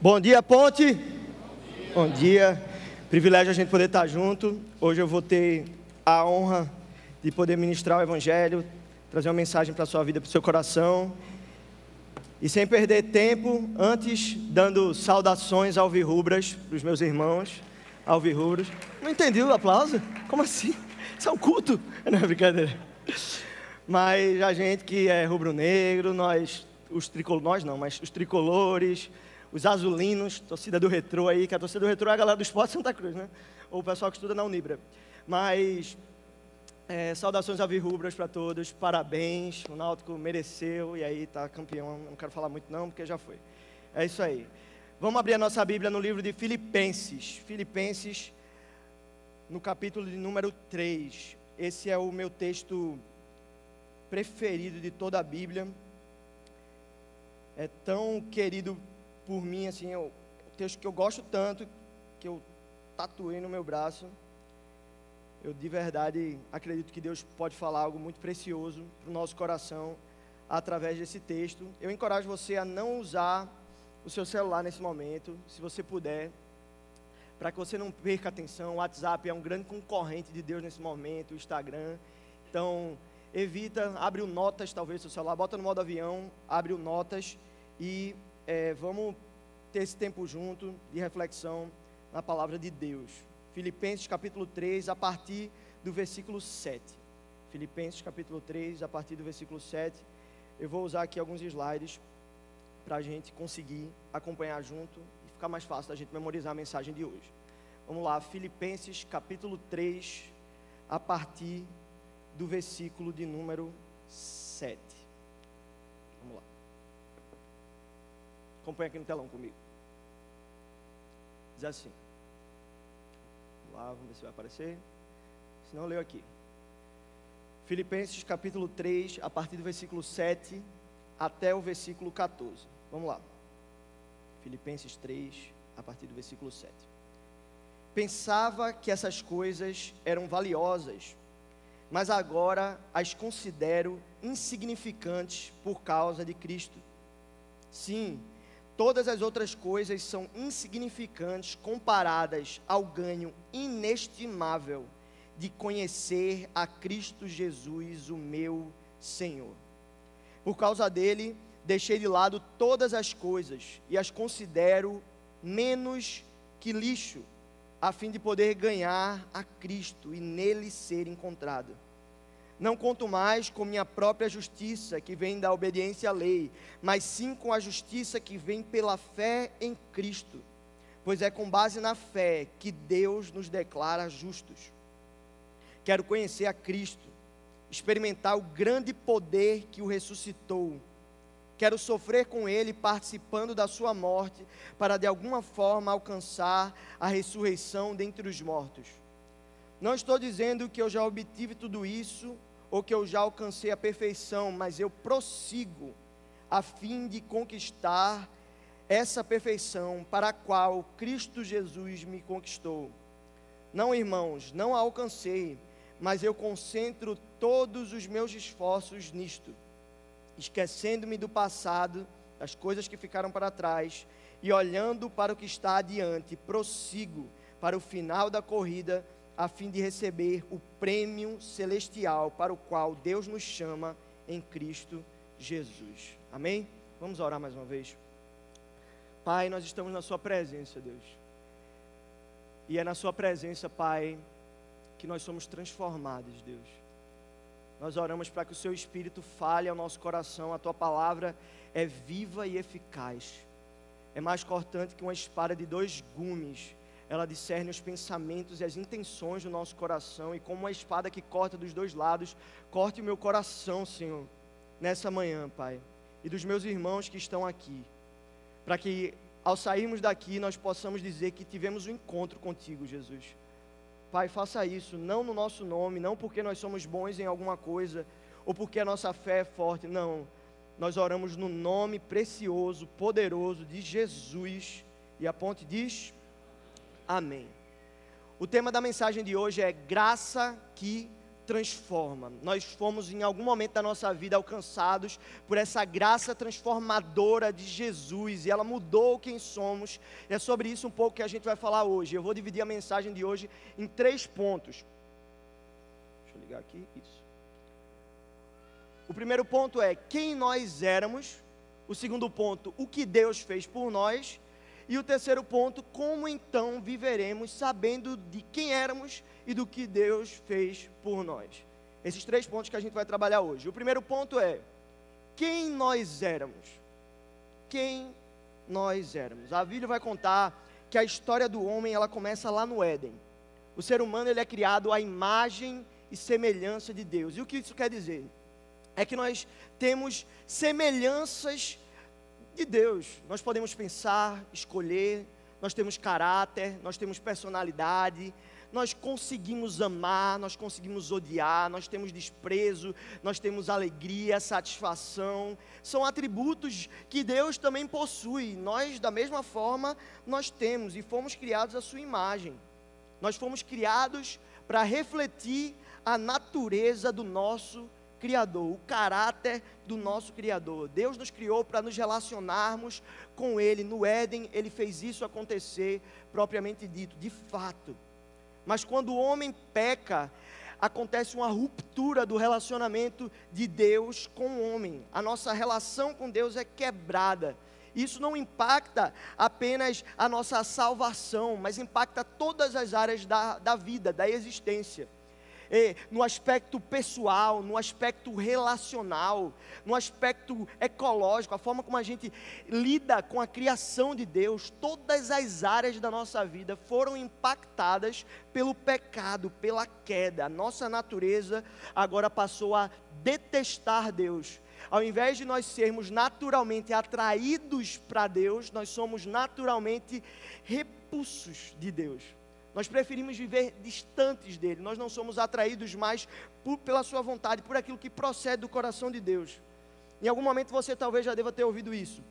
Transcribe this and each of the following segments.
Bom dia, Ponte. Bom dia. Bom dia. Privilégio a gente poder estar junto. Hoje eu vou ter a honra de poder ministrar o Evangelho, trazer uma mensagem para a sua vida, para o seu coração. E sem perder tempo, antes dando saudações alvirrubras para os meus irmãos alvirrubras. Não entendi o aplauso? Como assim? Isso é um culto? Não é brincadeira. Mas a gente que é rubro-negro, nós, os tricolores, nós não, mas os tricolores, os azulinos, torcida do retrô aí, que a torcida do retrô é a galera do esporte Santa Cruz, né? Ou o pessoal que estuda na Unibra. Mas é, saudações alvirrubras para todos, parabéns, o Náutico mereceu e aí tá campeão. Não quero falar muito não, porque já foi. É isso aí. Vamos abrir a nossa Bíblia no livro de Filipenses. Filipenses, no capítulo de número 3. Esse é o meu texto preferido de toda a Bíblia. É tão querido por mim, assim, o texto que eu gosto tanto, que eu tatuei no meu braço. Eu de verdade acredito que Deus pode falar algo muito precioso para o nosso coração através desse texto. Eu encorajo você a não usar o seu celular nesse momento, se você puder, para que você não perca atenção. O WhatsApp é um grande concorrente de Deus nesse momento, o Instagram. Então, evita, abre o notas, talvez, seu celular, bota no modo avião, abre o notas e é, vamos ter esse tempo junto de reflexão na palavra de Deus. Filipenses capítulo 3, a partir do versículo 7. Filipenses capítulo 3, a partir do versículo 7. Eu vou usar aqui alguns slides para a gente conseguir acompanhar junto e ficar mais fácil da gente memorizar a mensagem de hoje. Vamos lá, Filipenses capítulo 3, a partir do versículo de número 7. Vamos lá. Acompanha aqui no telão comigo. Diz assim. Vamos lá, vamos ver se vai aparecer. Se não, leio aqui. Filipenses capítulo 3, a partir do versículo 7 até o versículo 14. Vamos lá. Filipenses 3, a partir do versículo 7. Pensava que essas coisas eram valiosas, mas agora as considero insignificantes por causa de Cristo. Sim, todas as outras coisas são insignificantes comparadas ao ganho inestimável de conhecer a Cristo Jesus, o meu Senhor. Por causa dele, deixei de lado todas as coisas e as considero menos que lixo, a fim de poder ganhar a Cristo e nele ser encontrado. Não conto mais com minha própria justiça, que vem da obediência à lei, mas sim com a justiça que vem pela fé em Cristo, pois é com base na fé que Deus nos declara justos. Quero conhecer a Cristo, experimentar o grande poder que o ressuscitou Quero sofrer com ele, participando da sua morte, para de alguma forma alcançar a ressurreição dentre os mortos. Não estou dizendo que eu já obtive tudo isso ou que eu já alcancei a perfeição, mas eu prossigo a fim de conquistar essa perfeição para a qual Cristo Jesus me conquistou. Não, irmãos, não a alcancei, mas eu concentro todos os meus esforços nisto esquecendo-me do passado, das coisas que ficaram para trás, e olhando para o que está adiante, prossigo para o final da corrida, a fim de receber o prêmio celestial para o qual Deus nos chama em Cristo Jesus. Amém? Vamos orar mais uma vez. Pai, nós estamos na Sua presença, Deus. E é na Sua presença, Pai, que nós somos transformados, Deus. Nós oramos para que o Seu Espírito fale ao nosso coração, a Tua palavra é viva e eficaz. É mais cortante que uma espada de dois gumes. Ela discerne os pensamentos e as intenções do nosso coração, e como uma espada que corta dos dois lados, corte o meu coração, Senhor, nessa manhã, Pai, e dos meus irmãos que estão aqui, para que ao sairmos daqui nós possamos dizer que tivemos um encontro contigo, Jesus Pai, faça isso, não no nosso nome, não porque nós somos bons em alguma coisa, ou porque a nossa fé é forte, não. Nós oramos no nome precioso, poderoso de Jesus. E a ponte diz: Amém. O tema da mensagem de hoje é graça que transforma. Nós fomos em algum momento da nossa vida alcançados por essa graça transformadora de Jesus e ela mudou quem somos. E é sobre isso um pouco que a gente vai falar hoje. Eu vou dividir a mensagem de hoje em três pontos. Deixa eu ligar aqui. Isso. O primeiro ponto é quem nós éramos. O segundo ponto, o que Deus fez por nós. E o terceiro ponto, como então viveremos sabendo de quem éramos e do que Deus fez por nós. Esses três pontos que a gente vai trabalhar hoje. O primeiro ponto é quem nós éramos. Quem nós éramos. A Bíblia vai contar que a história do homem ela começa lá no Éden. O ser humano ele é criado à imagem e semelhança de Deus. E o que isso quer dizer? É que nós temos semelhanças de Deus. Nós podemos pensar, escolher, nós temos caráter, nós temos personalidade, nós conseguimos amar, nós conseguimos odiar, nós temos desprezo, nós temos alegria, satisfação. São atributos que Deus também possui. Nós, da mesma forma, nós temos e fomos criados à sua imagem. Nós fomos criados para refletir a natureza do nosso Criador, o caráter do nosso Criador. Deus nos criou para nos relacionarmos com Ele. No Éden, Ele fez isso acontecer, propriamente dito, de fato. Mas quando o homem peca, acontece uma ruptura do relacionamento de Deus com o homem. A nossa relação com Deus é quebrada. Isso não impacta apenas a nossa salvação, mas impacta todas as áreas da, da vida, da existência no aspecto pessoal, no aspecto relacional, no aspecto ecológico, a forma como a gente lida com a criação de Deus, todas as áreas da nossa vida foram impactadas pelo pecado, pela queda. A nossa natureza agora passou a detestar Deus. Ao invés de nós sermos naturalmente atraídos para Deus, nós somos naturalmente repulsos de Deus. Nós preferimos viver distantes dele. Nós não somos atraídos mais por, pela sua vontade, por aquilo que procede do coração de Deus. Em algum momento você talvez já deva ter ouvido isso.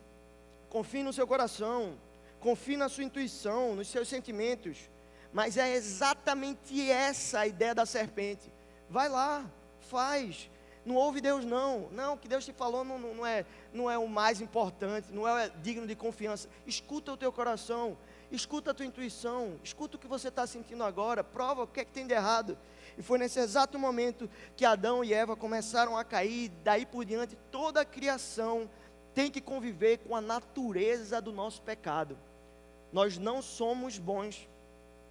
Confie no seu coração, confie na sua intuição, nos seus sentimentos. Mas é exatamente essa a ideia da serpente. Vai lá, faz. Não ouve Deus, não. Não, o que Deus te falou não, não, é, não é o mais importante, não é digno de confiança. Escuta o teu coração. Escuta a tua intuição, escuta o que você está sentindo agora, prova o que é que tem de errado. E foi nesse exato momento que Adão e Eva começaram a cair, daí por diante toda a criação tem que conviver com a natureza do nosso pecado. Nós não somos bons,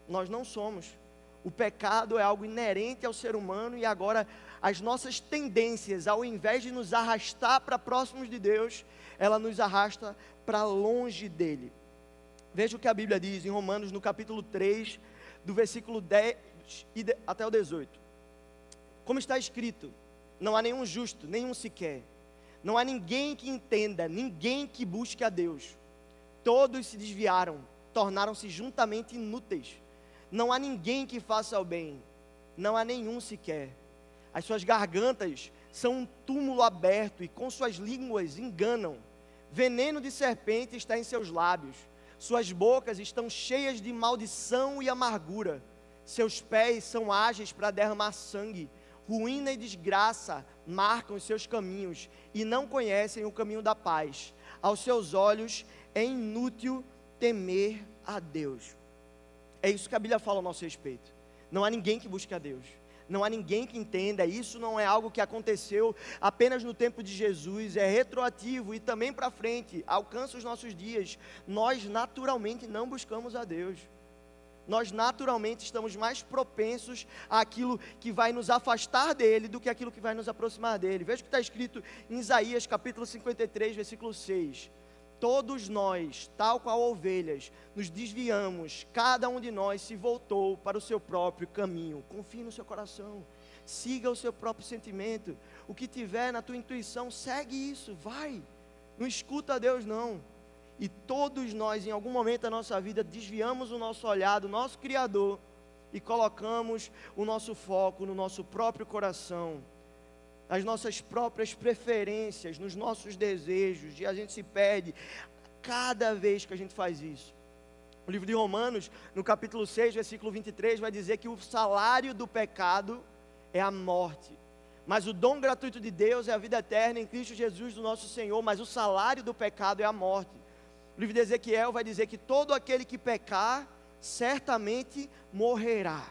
nós não somos. O pecado é algo inerente ao ser humano e agora as nossas tendências, ao invés de nos arrastar para próximos de Deus, ela nos arrasta para longe dele. Veja o que a Bíblia diz em Romanos, no capítulo 3, do versículo 10 até o 18. Como está escrito: Não há nenhum justo, nenhum sequer. Não há ninguém que entenda, ninguém que busque a Deus. Todos se desviaram, tornaram-se juntamente inúteis. Não há ninguém que faça o bem, não há nenhum sequer. As suas gargantas são um túmulo aberto e com suas línguas enganam. Veneno de serpente está em seus lábios suas bocas estão cheias de maldição e amargura. Seus pés são ágeis para derramar sangue. Ruína e desgraça marcam os seus caminhos e não conhecem o caminho da paz. Aos seus olhos é inútil temer a Deus. É isso que a Bíblia fala a nosso respeito. Não há ninguém que busque a Deus não há ninguém que entenda. Isso não é algo que aconteceu apenas no tempo de Jesus, é retroativo e também para frente, alcança os nossos dias. Nós naturalmente não buscamos a Deus. Nós naturalmente estamos mais propensos àquilo que vai nos afastar dele do que aquilo que vai nos aproximar dele. Veja o que está escrito em Isaías capítulo 53, versículo 6 todos nós, tal qual ovelhas, nos desviamos, cada um de nós se voltou para o seu próprio caminho. Confie no seu coração, siga o seu próprio sentimento. O que tiver na tua intuição, segue isso, vai. Não escuta a Deus, não. E todos nós, em algum momento da nossa vida, desviamos o nosso olhar do nosso Criador e colocamos o nosso foco no nosso próprio coração as nossas próprias preferências, nos nossos desejos, e a gente se perde cada vez que a gente faz isso. O livro de Romanos, no capítulo 6, versículo 23, vai dizer que o salário do pecado é a morte. Mas o dom gratuito de Deus é a vida eterna em Cristo Jesus, do nosso Senhor. Mas o salário do pecado é a morte. O livro de Ezequiel vai dizer que todo aquele que pecar, certamente morrerá.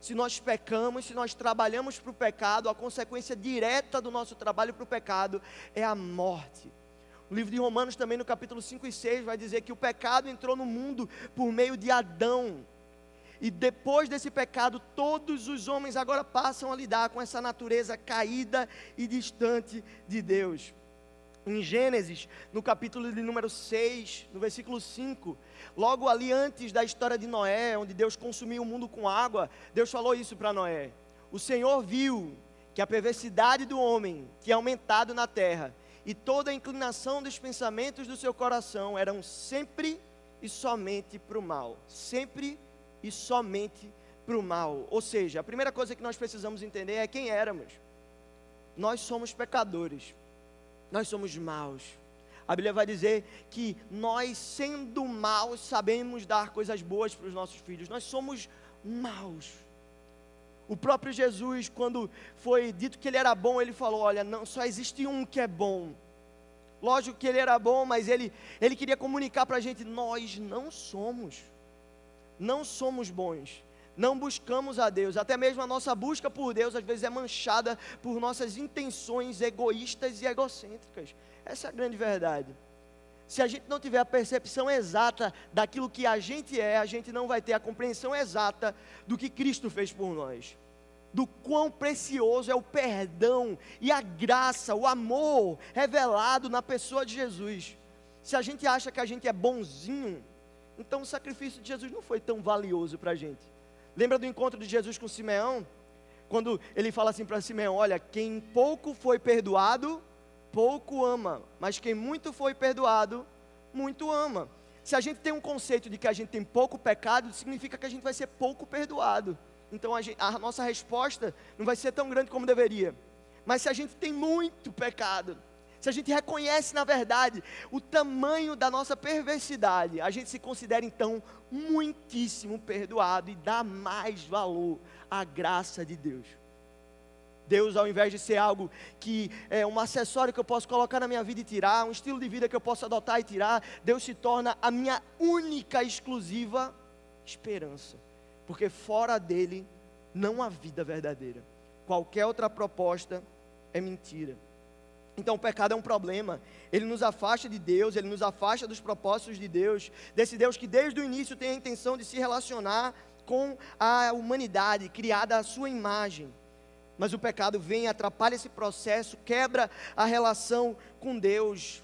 Se nós pecamos, se nós trabalhamos para o pecado, a consequência direta do nosso trabalho para o pecado é a morte. O livro de Romanos, também no capítulo 5 e 6, vai dizer que o pecado entrou no mundo por meio de Adão. E depois desse pecado, todos os homens agora passam a lidar com essa natureza caída e distante de Deus. Em Gênesis, no capítulo de número 6, no versículo 5, logo ali antes da história de Noé, onde Deus consumiu o mundo com água, Deus falou isso para Noé: O Senhor viu que a perversidade do homem tinha aumentado na terra e toda a inclinação dos pensamentos do seu coração eram sempre e somente para o mal. Sempre e somente para o mal. Ou seja, a primeira coisa que nós precisamos entender é quem éramos. Nós somos pecadores. Nós somos maus. A Bíblia vai dizer que nós, sendo maus, sabemos dar coisas boas para os nossos filhos. Nós somos maus. O próprio Jesus, quando foi dito que ele era bom, ele falou: Olha, não, só existe um que é bom. Lógico que ele era bom, mas ele, ele queria comunicar para a gente: nós não somos, não somos bons, não buscamos a Deus, até mesmo a nossa busca por Deus às vezes é manchada por nossas intenções egoístas e egocêntricas. Essa é a grande verdade. Se a gente não tiver a percepção exata daquilo que a gente é, a gente não vai ter a compreensão exata do que Cristo fez por nós. Do quão precioso é o perdão e a graça, o amor revelado na pessoa de Jesus. Se a gente acha que a gente é bonzinho, então o sacrifício de Jesus não foi tão valioso para a gente. Lembra do encontro de Jesus com Simeão? Quando ele fala assim para Simeão: Olha, quem pouco foi perdoado, pouco ama, mas quem muito foi perdoado, muito ama. Se a gente tem um conceito de que a gente tem pouco pecado, significa que a gente vai ser pouco perdoado. Então a, gente, a nossa resposta não vai ser tão grande como deveria. Mas se a gente tem muito pecado, se a gente reconhece na verdade o tamanho da nossa perversidade, a gente se considera então muitíssimo perdoado e dá mais valor à graça de Deus. Deus, ao invés de ser algo que é um acessório que eu posso colocar na minha vida e tirar, um estilo de vida que eu posso adotar e tirar, Deus se torna a minha única, exclusiva esperança. Porque fora dele não há vida verdadeira. Qualquer outra proposta é mentira. Então o pecado é um problema, ele nos afasta de Deus, ele nos afasta dos propósitos de Deus, desse Deus que desde o início tem a intenção de se relacionar com a humanidade, criada à sua imagem. Mas o pecado vem, atrapalha esse processo, quebra a relação com Deus.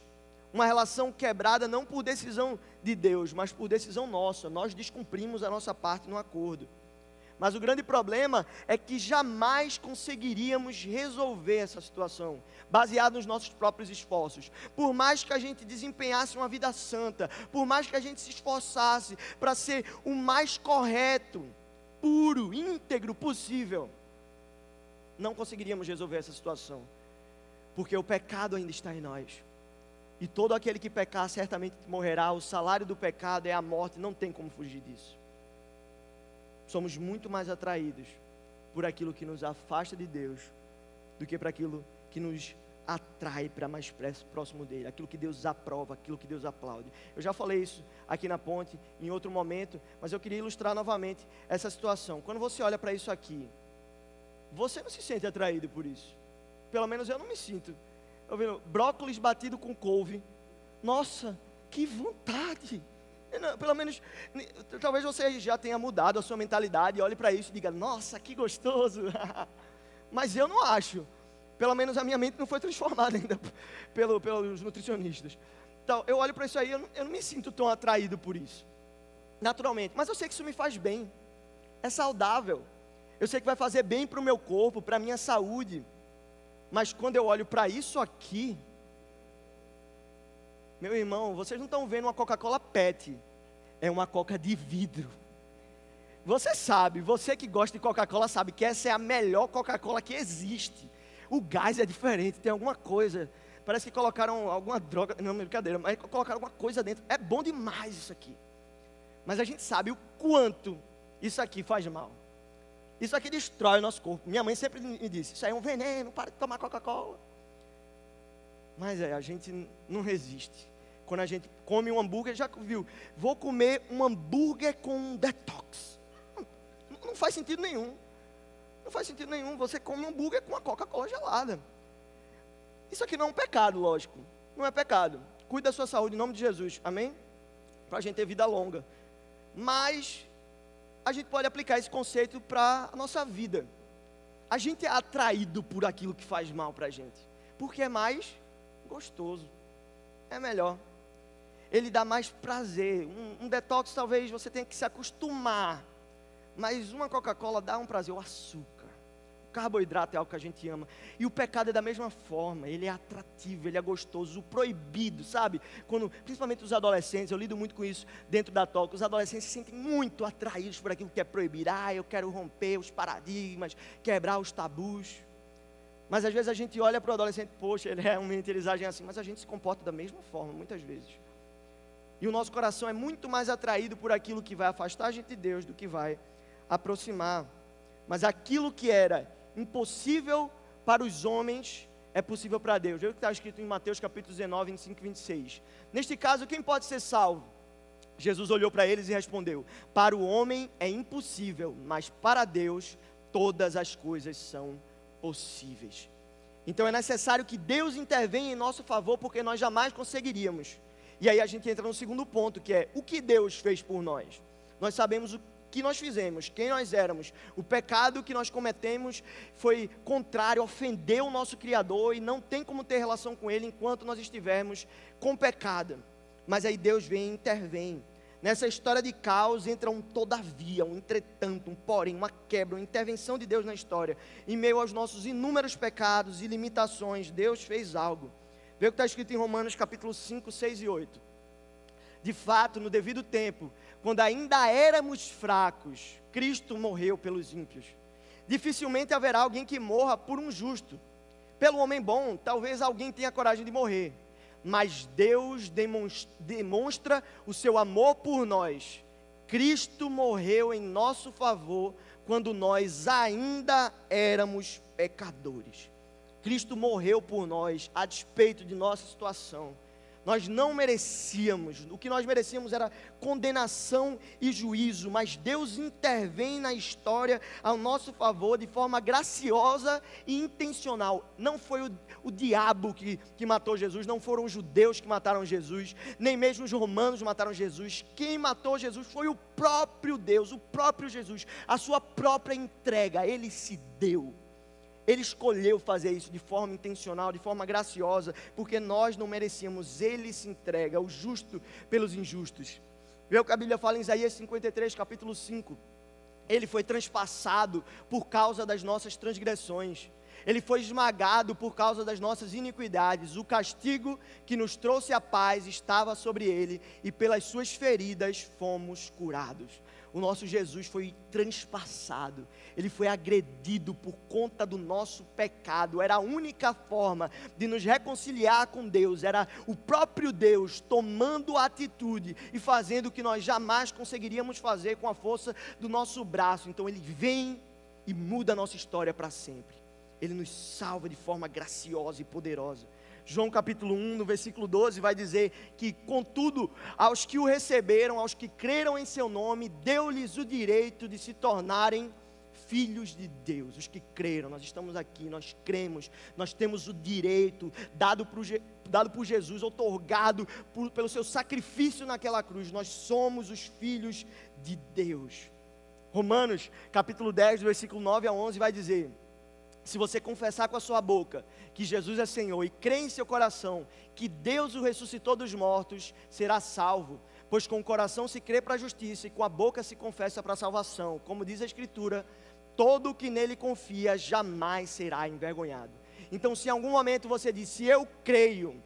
Uma relação quebrada não por decisão de Deus, mas por decisão nossa. Nós descumprimos a nossa parte no acordo. Mas o grande problema é que jamais conseguiríamos resolver essa situação, baseado nos nossos próprios esforços. Por mais que a gente desempenhasse uma vida santa, por mais que a gente se esforçasse para ser o mais correto, puro, íntegro possível, não conseguiríamos resolver essa situação, porque o pecado ainda está em nós. E todo aquele que pecar certamente morrerá. O salário do pecado é a morte, não tem como fugir disso. Somos muito mais atraídos por aquilo que nos afasta de Deus do que para aquilo que nos atrai para mais próximo dele, aquilo que Deus aprova, aquilo que Deus aplaude. Eu já falei isso aqui na ponte em outro momento, mas eu queria ilustrar novamente essa situação. Quando você olha para isso aqui, você não se sente atraído por isso. Pelo menos eu não me sinto. Eu vendo brócolis batido com couve. Nossa, que vontade! Não, pelo menos, talvez você já tenha mudado a sua mentalidade, olhe para isso e diga: Nossa, que gostoso! Mas eu não acho. Pelo menos a minha mente não foi transformada ainda pelo, pelos nutricionistas. Então, eu olho para isso aí, eu não, eu não me sinto tão atraído por isso. Naturalmente. Mas eu sei que isso me faz bem. É saudável eu sei que vai fazer bem para o meu corpo, para a minha saúde, mas quando eu olho para isso aqui, meu irmão, vocês não estão vendo uma Coca-Cola PET, é uma Coca de vidro. Você sabe, você que gosta de Coca-Cola sabe que essa é a melhor Coca-Cola que existe. O gás é diferente, tem alguma coisa. Parece que colocaram alguma droga, não, brincadeira, mas colocaram alguma coisa dentro. É bom demais isso aqui. Mas a gente sabe o quanto isso aqui faz mal. Isso aqui destrói o nosso corpo. Minha mãe sempre me disse: Isso aí é um veneno, para de tomar Coca-Cola. Mas é, a gente não resiste. Quando a gente come um hambúrguer, já viu? Vou comer um hambúrguer com detox. Não, não faz sentido nenhum. Não faz sentido nenhum. Você come um hambúrguer com uma Coca-Cola gelada. Isso aqui não é um pecado, lógico. Não é pecado. Cuide da sua saúde em nome de Jesus. Amém? Para a gente ter vida longa. Mas a gente pode aplicar esse conceito para a nossa vida. A gente é atraído por aquilo que faz mal para a gente, porque é mais gostoso, é melhor. Ele dá mais prazer. Um, um detox talvez você tenha que se acostumar, mas uma Coca-Cola dá um prazer, o açúcar carboidrato é algo que a gente ama. E o pecado é da mesma forma, ele é atrativo, ele é gostoso, o proibido, sabe? Quando, principalmente os adolescentes, eu lido muito com isso dentro da toca, os adolescentes se sentem muito atraídos por aquilo que é proibido. Ah, eu quero romper os paradigmas, quebrar os tabus. Mas às vezes a gente olha para o adolescente, poxa, ele realmente eles agem assim, mas a gente se comporta da mesma forma, muitas vezes. E o nosso coração é muito mais atraído por aquilo que vai afastar a gente de Deus do que vai aproximar. Mas aquilo que era impossível para os homens é possível para Deus. Veja o que está escrito em Mateus capítulo 19, 25 e 26. Neste caso, quem pode ser salvo? Jesus olhou para eles e respondeu: Para o homem é impossível, mas para Deus todas as coisas são possíveis. Então é necessário que Deus intervenha em nosso favor, porque nós jamais conseguiríamos. E aí a gente entra no segundo ponto, que é o que Deus fez por nós. Nós sabemos o que nós fizemos, quem nós éramos. O pecado que nós cometemos foi contrário, ofendeu o nosso Criador e não tem como ter relação com Ele enquanto nós estivermos com pecado. Mas aí Deus vem e intervém. Nessa história de caos entra um todavia, um entretanto, um porém, uma quebra, uma intervenção de Deus na história. Em meio aos nossos inúmeros pecados e limitações, Deus fez algo. Vê o que está escrito em Romanos capítulo 5, 6 e 8. De fato, no devido tempo, quando ainda éramos fracos, Cristo morreu pelos ímpios. Dificilmente haverá alguém que morra por um justo. Pelo homem bom, talvez alguém tenha coragem de morrer. Mas Deus demonstra o seu amor por nós. Cristo morreu em nosso favor quando nós ainda éramos pecadores. Cristo morreu por nós a despeito de nossa situação. Nós não merecíamos, o que nós merecíamos era condenação e juízo, mas Deus intervém na história ao nosso favor de forma graciosa e intencional. Não foi o, o diabo que, que matou Jesus, não foram os judeus que mataram Jesus, nem mesmo os romanos mataram Jesus. Quem matou Jesus foi o próprio Deus, o próprio Jesus, a sua própria entrega, ele se deu. Ele escolheu fazer isso de forma intencional, de forma graciosa, porque nós não merecíamos. Ele se entrega, o justo pelos injustos. Vê o que a Bíblia fala em Isaías 53, capítulo 5. Ele foi transpassado por causa das nossas transgressões. Ele foi esmagado por causa das nossas iniquidades. O castigo que nos trouxe a paz estava sobre ele, e pelas suas feridas fomos curados o nosso Jesus foi transpassado, ele foi agredido por conta do nosso pecado. Era a única forma de nos reconciliar com Deus, era o próprio Deus tomando atitude e fazendo o que nós jamais conseguiríamos fazer com a força do nosso braço. Então ele vem e muda a nossa história para sempre. Ele nos salva de forma graciosa e poderosa. João capítulo 1, no versículo 12, vai dizer que, contudo, aos que o receberam, aos que creram em seu nome, deu-lhes o direito de se tornarem filhos de Deus, os que creram, nós estamos aqui, nós cremos, nós temos o direito dado por, dado por Jesus, otorgado por, pelo seu sacrifício naquela cruz, nós somos os filhos de Deus. Romanos capítulo 10, versículo 9 a 11 vai dizer: se você confessar com a sua boca que Jesus é Senhor e crer em seu coração que Deus o ressuscitou dos mortos, será salvo. Pois com o coração se crê para a justiça e com a boca se confessa para a salvação. Como diz a Escritura, todo o que nele confia jamais será envergonhado. Então, se em algum momento você disse, eu creio,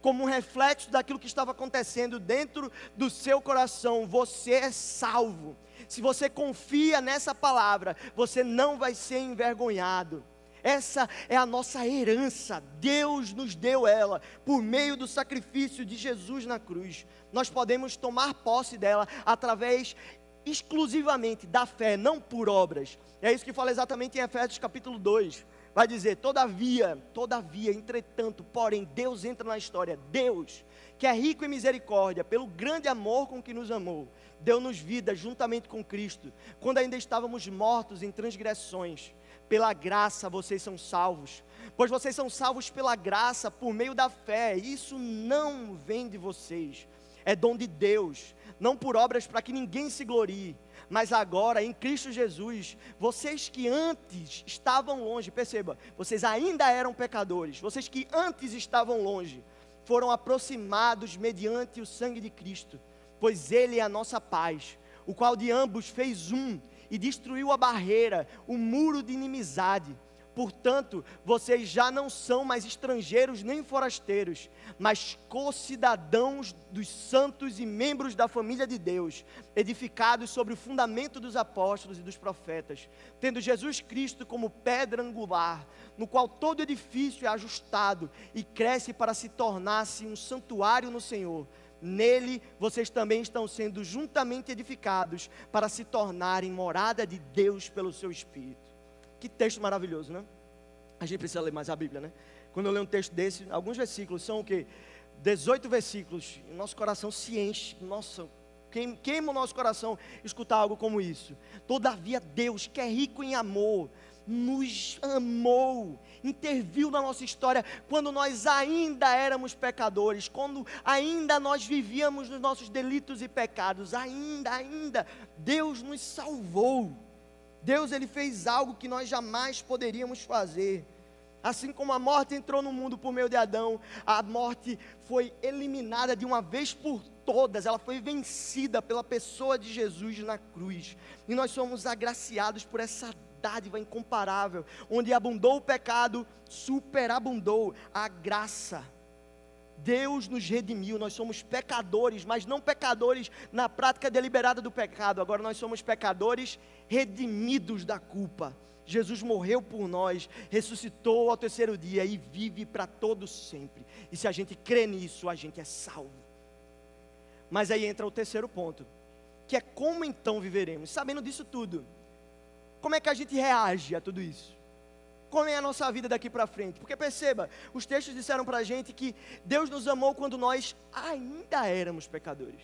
como um reflexo daquilo que estava acontecendo dentro do seu coração, você é salvo. Se você confia nessa palavra, você não vai ser envergonhado. Essa é a nossa herança, Deus nos deu ela por meio do sacrifício de Jesus na cruz. Nós podemos tomar posse dela através exclusivamente da fé, não por obras. É isso que fala exatamente em Efésios capítulo 2. Vai dizer: todavia, todavia, entretanto, porém, Deus entra na história. Deus, que é rico em misericórdia, pelo grande amor com que nos amou, deu-nos vida juntamente com Cristo, quando ainda estávamos mortos em transgressões. Pela graça vocês são salvos, pois vocês são salvos pela graça, por meio da fé. Isso não vem de vocês, é dom de Deus, não por obras para que ninguém se glorie. Mas agora, em Cristo Jesus, vocês que antes estavam longe, perceba, vocês ainda eram pecadores, vocês que antes estavam longe, foram aproximados mediante o sangue de Cristo pois Ele é a nossa paz, o qual de ambos fez um e destruiu a barreira, o muro de inimizade. Portanto, vocês já não são mais estrangeiros nem forasteiros, mas co-cidadãos dos santos e membros da família de Deus, edificados sobre o fundamento dos apóstolos e dos profetas, tendo Jesus Cristo como pedra angular, no qual todo edifício é ajustado e cresce para se tornar-se um santuário no Senhor Nele vocês também estão sendo juntamente edificados para se tornarem morada de Deus pelo seu Espírito. Que texto maravilhoso, né? A gente precisa ler mais a Bíblia, né? Quando eu leio um texto desse, alguns versículos são o quê? 18 versículos, nosso coração se enche, nossa, queima o nosso coração escutar algo como isso. Todavia, Deus, que é rico em amor, nos amou, interviu na nossa história quando nós ainda éramos pecadores, quando ainda nós vivíamos nos nossos delitos e pecados, ainda, ainda, Deus nos salvou. Deus ele fez algo que nós jamais poderíamos fazer. Assim como a morte entrou no mundo por meio de Adão, a morte foi eliminada de uma vez por todas, ela foi vencida pela pessoa de Jesus na cruz. E nós somos agraciados por essa dádiva incomparável, onde abundou o pecado, superabundou a graça. Deus nos redimiu, nós somos pecadores, mas não pecadores na prática deliberada do pecado, agora nós somos pecadores redimidos da culpa. Jesus morreu por nós, ressuscitou ao terceiro dia e vive para todo sempre. E se a gente crê nisso, a gente é salvo. Mas aí entra o terceiro ponto, que é como então viveremos, sabendo disso tudo. Como é que a gente reage a tudo isso? Como é a nossa vida daqui para frente? Porque perceba, os textos disseram para a gente que Deus nos amou quando nós ainda éramos pecadores.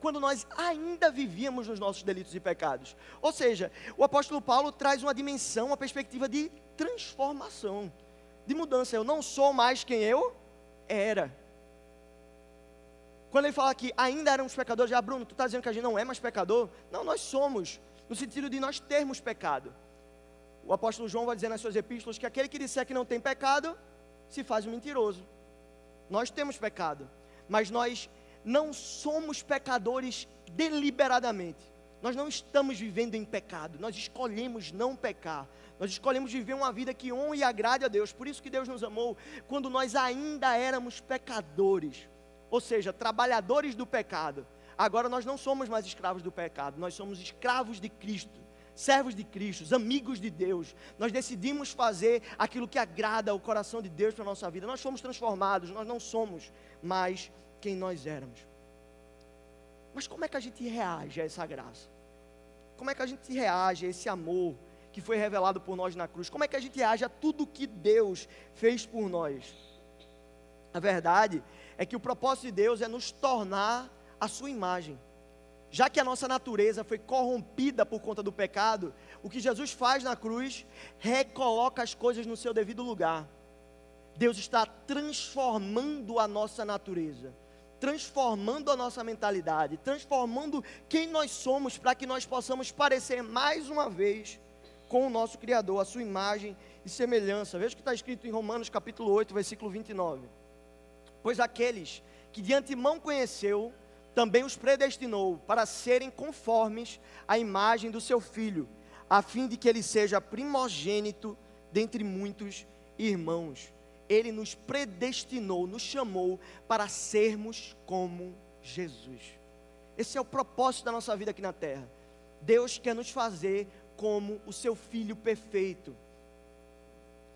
Quando nós ainda vivíamos nos nossos delitos e pecados. Ou seja, o apóstolo Paulo traz uma dimensão, uma perspectiva de transformação, de mudança. Eu não sou mais quem eu era. Quando ele fala que ainda éramos pecadores, já Bruno, tu está dizendo que a gente não é mais pecador? Não, nós somos no sentido de nós termos pecado. O apóstolo João vai dizer nas suas epístolas que aquele que disser que não tem pecado, se faz um mentiroso. Nós temos pecado, mas nós não somos pecadores deliberadamente. Nós não estamos vivendo em pecado, nós escolhemos não pecar. Nós escolhemos viver uma vida que honre e agrade a Deus. Por isso que Deus nos amou quando nós ainda éramos pecadores, ou seja, trabalhadores do pecado. Agora nós não somos mais escravos do pecado, nós somos escravos de Cristo, servos de Cristo, amigos de Deus. Nós decidimos fazer aquilo que agrada o coração de Deus para a nossa vida. Nós somos transformados, nós não somos mais quem nós éramos. Mas como é que a gente reage a essa graça? Como é que a gente reage a esse amor que foi revelado por nós na cruz? Como é que a gente reage a tudo que Deus fez por nós? A verdade é que o propósito de Deus é nos tornar a sua imagem. Já que a nossa natureza foi corrompida por conta do pecado, o que Jesus faz na cruz recoloca as coisas no seu devido lugar. Deus está transformando a nossa natureza, transformando a nossa mentalidade, transformando quem nós somos para que nós possamos parecer mais uma vez com o nosso Criador, a sua imagem e semelhança. Veja o que está escrito em Romanos capítulo 8, versículo 29. Pois aqueles que de antemão conheceu, também os predestinou para serem conformes à imagem do seu filho, a fim de que ele seja primogênito dentre muitos irmãos. Ele nos predestinou, nos chamou para sermos como Jesus. Esse é o propósito da nossa vida aqui na terra. Deus quer nos fazer como o seu filho perfeito.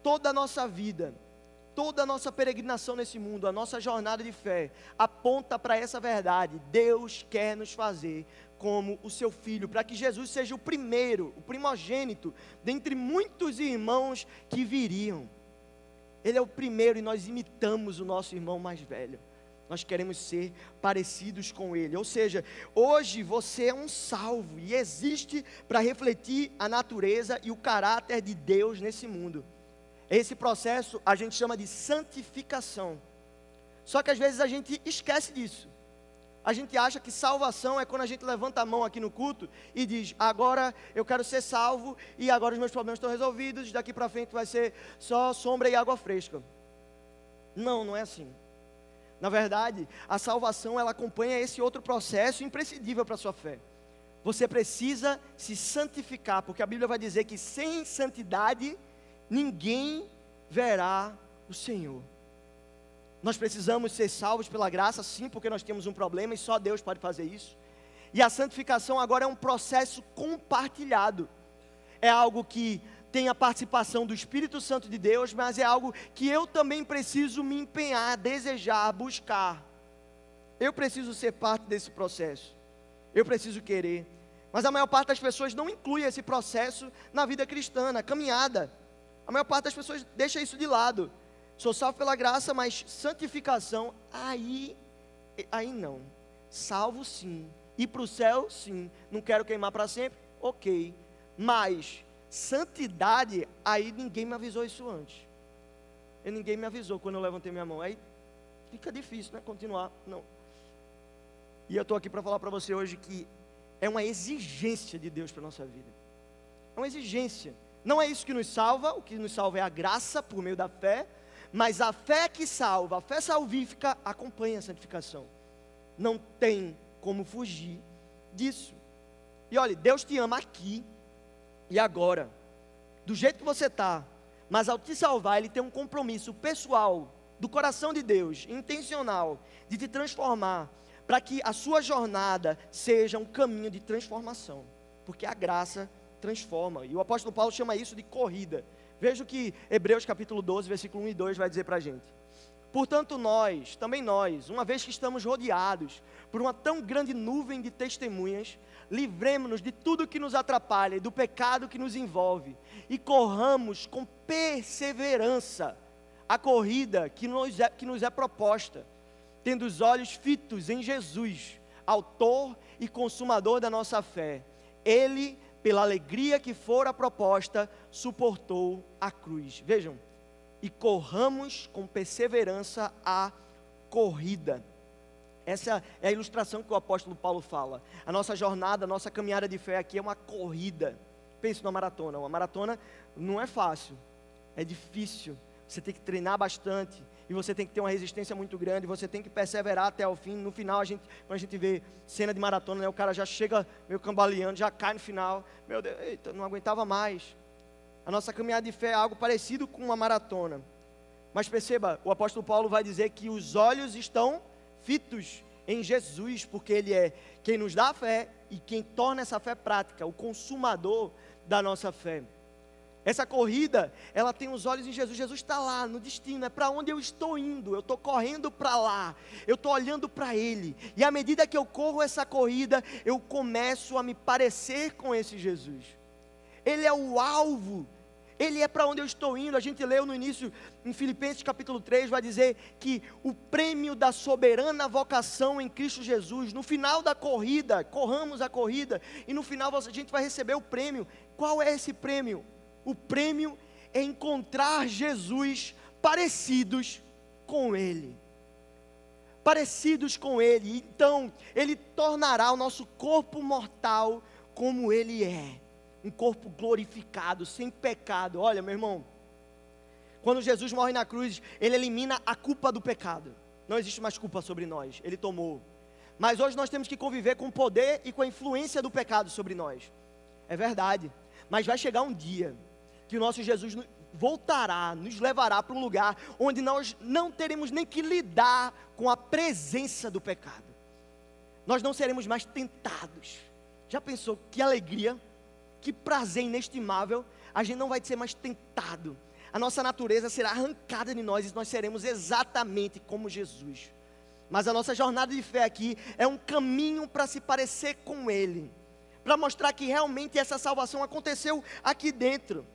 Toda a nossa vida toda a nossa peregrinação nesse mundo, a nossa jornada de fé, aponta para essa verdade. Deus quer nos fazer como o seu filho, para que Jesus seja o primeiro, o primogênito, dentre muitos irmãos que viriam. Ele é o primeiro e nós imitamos o nosso irmão mais velho. Nós queremos ser parecidos com ele. Ou seja, hoje você é um salvo e existe para refletir a natureza e o caráter de Deus nesse mundo. Esse processo a gente chama de santificação. Só que às vezes a gente esquece disso. A gente acha que salvação é quando a gente levanta a mão aqui no culto e diz: agora eu quero ser salvo e agora os meus problemas estão resolvidos, daqui para frente vai ser só sombra e água fresca. Não, não é assim. Na verdade, a salvação ela acompanha esse outro processo imprescindível para a sua fé. Você precisa se santificar, porque a Bíblia vai dizer que sem santidade ninguém verá o Senhor. Nós precisamos ser salvos pela graça, sim, porque nós temos um problema e só Deus pode fazer isso. E a santificação agora é um processo compartilhado. É algo que tem a participação do Espírito Santo de Deus, mas é algo que eu também preciso me empenhar, desejar, buscar. Eu preciso ser parte desse processo. Eu preciso querer. Mas a maior parte das pessoas não inclui esse processo na vida cristã, na caminhada. A maior parte das pessoas deixa isso de lado. Sou salvo pela graça, mas santificação, aí, aí não. Salvo sim. Ir para o céu, sim. Não quero queimar para sempre? Ok. Mas santidade, aí ninguém me avisou isso antes. E ninguém me avisou quando eu levantei minha mão. Aí fica difícil, né? Continuar. Não. E eu estou aqui para falar para você hoje que é uma exigência de Deus para a nossa vida. É uma exigência. Não é isso que nos salva, o que nos salva é a graça por meio da fé, mas a fé que salva, a fé salvífica, acompanha a santificação. Não tem como fugir disso. E olha, Deus te ama aqui e agora, do jeito que você está, mas ao te salvar, Ele tem um compromisso pessoal, do coração de Deus, intencional, de te transformar, para que a sua jornada seja um caminho de transformação, porque a graça transforma, e o apóstolo Paulo chama isso de corrida. Veja o que Hebreus capítulo 12, versículo 1 e 2 vai dizer para a gente. Portanto, nós, também nós, uma vez que estamos rodeados por uma tão grande nuvem de testemunhas, livremos-nos de tudo que nos atrapalha e do pecado que nos envolve, e corramos com perseverança a corrida que nos é, que nos é proposta, tendo os olhos fitos em Jesus, Autor e Consumador da nossa fé. Ele pela alegria que fora proposta, suportou a cruz. Vejam, e corramos com perseverança a corrida. Essa é a ilustração que o apóstolo Paulo fala. A nossa jornada, a nossa caminhada de fé aqui é uma corrida. Pense numa maratona. Uma maratona não é fácil, é difícil. Você tem que treinar bastante e você tem que ter uma resistência muito grande, você tem que perseverar até o fim. No final, a gente, quando a gente vê cena de maratona, né, o cara já chega meio cambaleando, já cai no final. Meu Deus, eita, não aguentava mais. A nossa caminhada de fé é algo parecido com uma maratona. Mas perceba, o apóstolo Paulo vai dizer que os olhos estão fitos em Jesus, porque Ele é quem nos dá a fé e quem torna essa fé prática, o consumador da nossa fé. Essa corrida, ela tem os olhos em Jesus. Jesus está lá no destino, é para onde eu estou indo. Eu estou correndo para lá, eu estou olhando para Ele. E à medida que eu corro essa corrida, eu começo a me parecer com esse Jesus. Ele é o alvo, Ele é para onde eu estou indo. A gente leu no início, em Filipenses capítulo 3, vai dizer que o prêmio da soberana vocação em Cristo Jesus, no final da corrida, corramos a corrida, e no final a gente vai receber o prêmio. Qual é esse prêmio? O prêmio é encontrar Jesus parecidos com Ele. Parecidos com Ele. Então, Ele tornará o nosso corpo mortal como Ele é. Um corpo glorificado, sem pecado. Olha, meu irmão, quando Jesus morre na cruz, Ele elimina a culpa do pecado. Não existe mais culpa sobre nós. Ele tomou. Mas hoje nós temos que conviver com o poder e com a influência do pecado sobre nós. É verdade. Mas vai chegar um dia que o nosso Jesus voltará, nos levará para um lugar onde nós não teremos nem que lidar com a presença do pecado. Nós não seremos mais tentados. Já pensou que alegria, que prazer inestimável, a gente não vai ser mais tentado. A nossa natureza será arrancada de nós e nós seremos exatamente como Jesus. Mas a nossa jornada de fé aqui é um caminho para se parecer com Ele, para mostrar que realmente essa salvação aconteceu aqui dentro,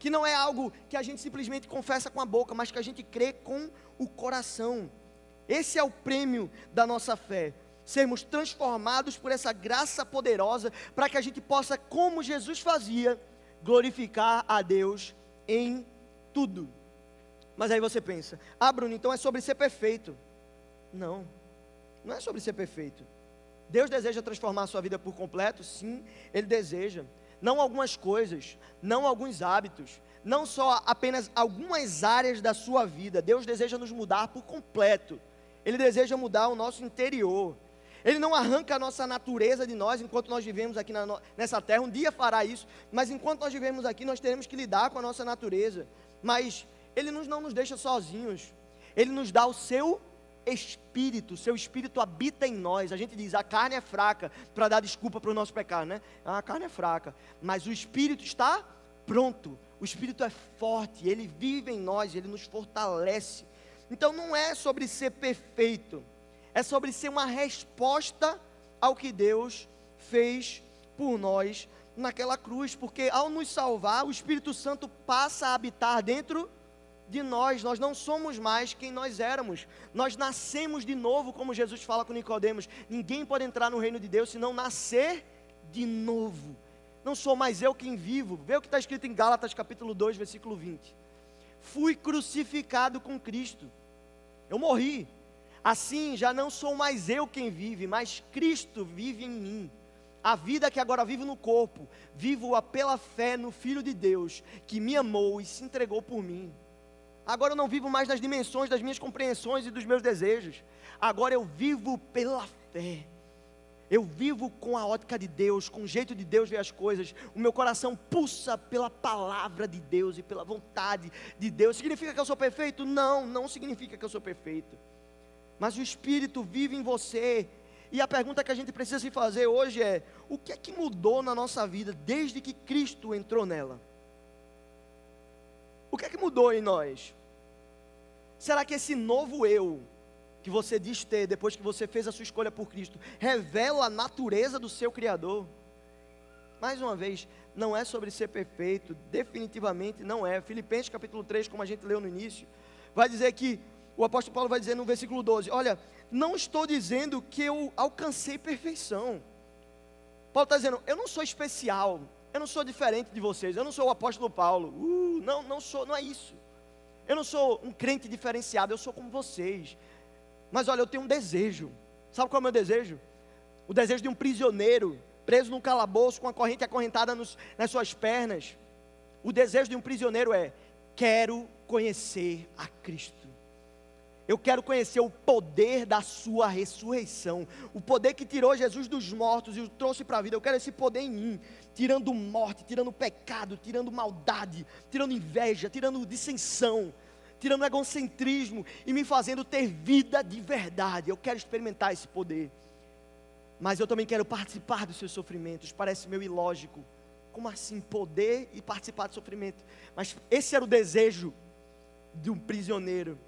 que não é algo que a gente simplesmente confessa com a boca, mas que a gente crê com o coração. Esse é o prêmio da nossa fé. Sermos transformados por essa graça poderosa, para que a gente possa, como Jesus fazia, glorificar a Deus em tudo. Mas aí você pensa, ah, Bruno, então é sobre ser perfeito. Não, não é sobre ser perfeito. Deus deseja transformar a sua vida por completo? Sim, Ele deseja. Não algumas coisas, não alguns hábitos, não só apenas algumas áreas da sua vida. Deus deseja nos mudar por completo. Ele deseja mudar o nosso interior. Ele não arranca a nossa natureza de nós enquanto nós vivemos aqui na, nessa terra. Um dia fará isso, mas enquanto nós vivemos aqui, nós teremos que lidar com a nossa natureza. Mas Ele nos, não nos deixa sozinhos. Ele nos dá o seu espírito, seu espírito habita em nós. A gente diz, a carne é fraca, para dar desculpa para o nosso pecado, né? Ah, a carne é fraca, mas o espírito está pronto. O espírito é forte, ele vive em nós, ele nos fortalece. Então não é sobre ser perfeito, é sobre ser uma resposta ao que Deus fez por nós naquela cruz, porque ao nos salvar, o Espírito Santo passa a habitar dentro de nós, nós não somos mais quem nós éramos. Nós nascemos de novo, como Jesus fala com Nicodemos. Ninguém pode entrar no reino de Deus se não nascer de novo. Não sou mais eu quem vivo. Vê o que está escrito em Gálatas capítulo 2, versículo 20. Fui crucificado com Cristo. Eu morri. Assim já não sou mais eu quem vive, mas Cristo vive em mim. A vida que agora vivo no corpo, vivo-a pela fé no Filho de Deus, que me amou e se entregou por mim. Agora eu não vivo mais nas dimensões das minhas compreensões e dos meus desejos. Agora eu vivo pela fé. Eu vivo com a ótica de Deus, com o jeito de Deus ver as coisas. O meu coração pulsa pela palavra de Deus e pela vontade de Deus. Significa que eu sou perfeito? Não, não significa que eu sou perfeito. Mas o Espírito vive em você. E a pergunta que a gente precisa se fazer hoje é: o que é que mudou na nossa vida desde que Cristo entrou nela? O que é que mudou em nós? Será que esse novo eu que você diz ter depois que você fez a sua escolha por Cristo revela a natureza do seu Criador? Mais uma vez, não é sobre ser perfeito, definitivamente não é. Filipenses capítulo 3, como a gente leu no início, vai dizer que o apóstolo Paulo vai dizer no versículo 12: Olha, não estou dizendo que eu alcancei perfeição. Paulo está dizendo: Eu não sou especial, eu não sou diferente de vocês, eu não sou o apóstolo Paulo. Uh, não, não sou, não é isso. Eu não sou um crente diferenciado, eu sou como vocês. Mas olha, eu tenho um desejo. Sabe qual é o meu desejo? O desejo de um prisioneiro preso num calabouço com a corrente acorrentada nos, nas suas pernas. O desejo de um prisioneiro é: quero conhecer a Cristo. Eu quero conhecer o poder da sua ressurreição, o poder que tirou Jesus dos mortos e o trouxe para a vida. Eu quero esse poder em mim, tirando morte, tirando pecado, tirando maldade, tirando inveja, tirando dissensão, tirando egocentrismo e me fazendo ter vida de verdade. Eu quero experimentar esse poder. Mas eu também quero participar dos seus sofrimentos. Parece meio ilógico. Como assim poder e participar do sofrimento? Mas esse era o desejo de um prisioneiro.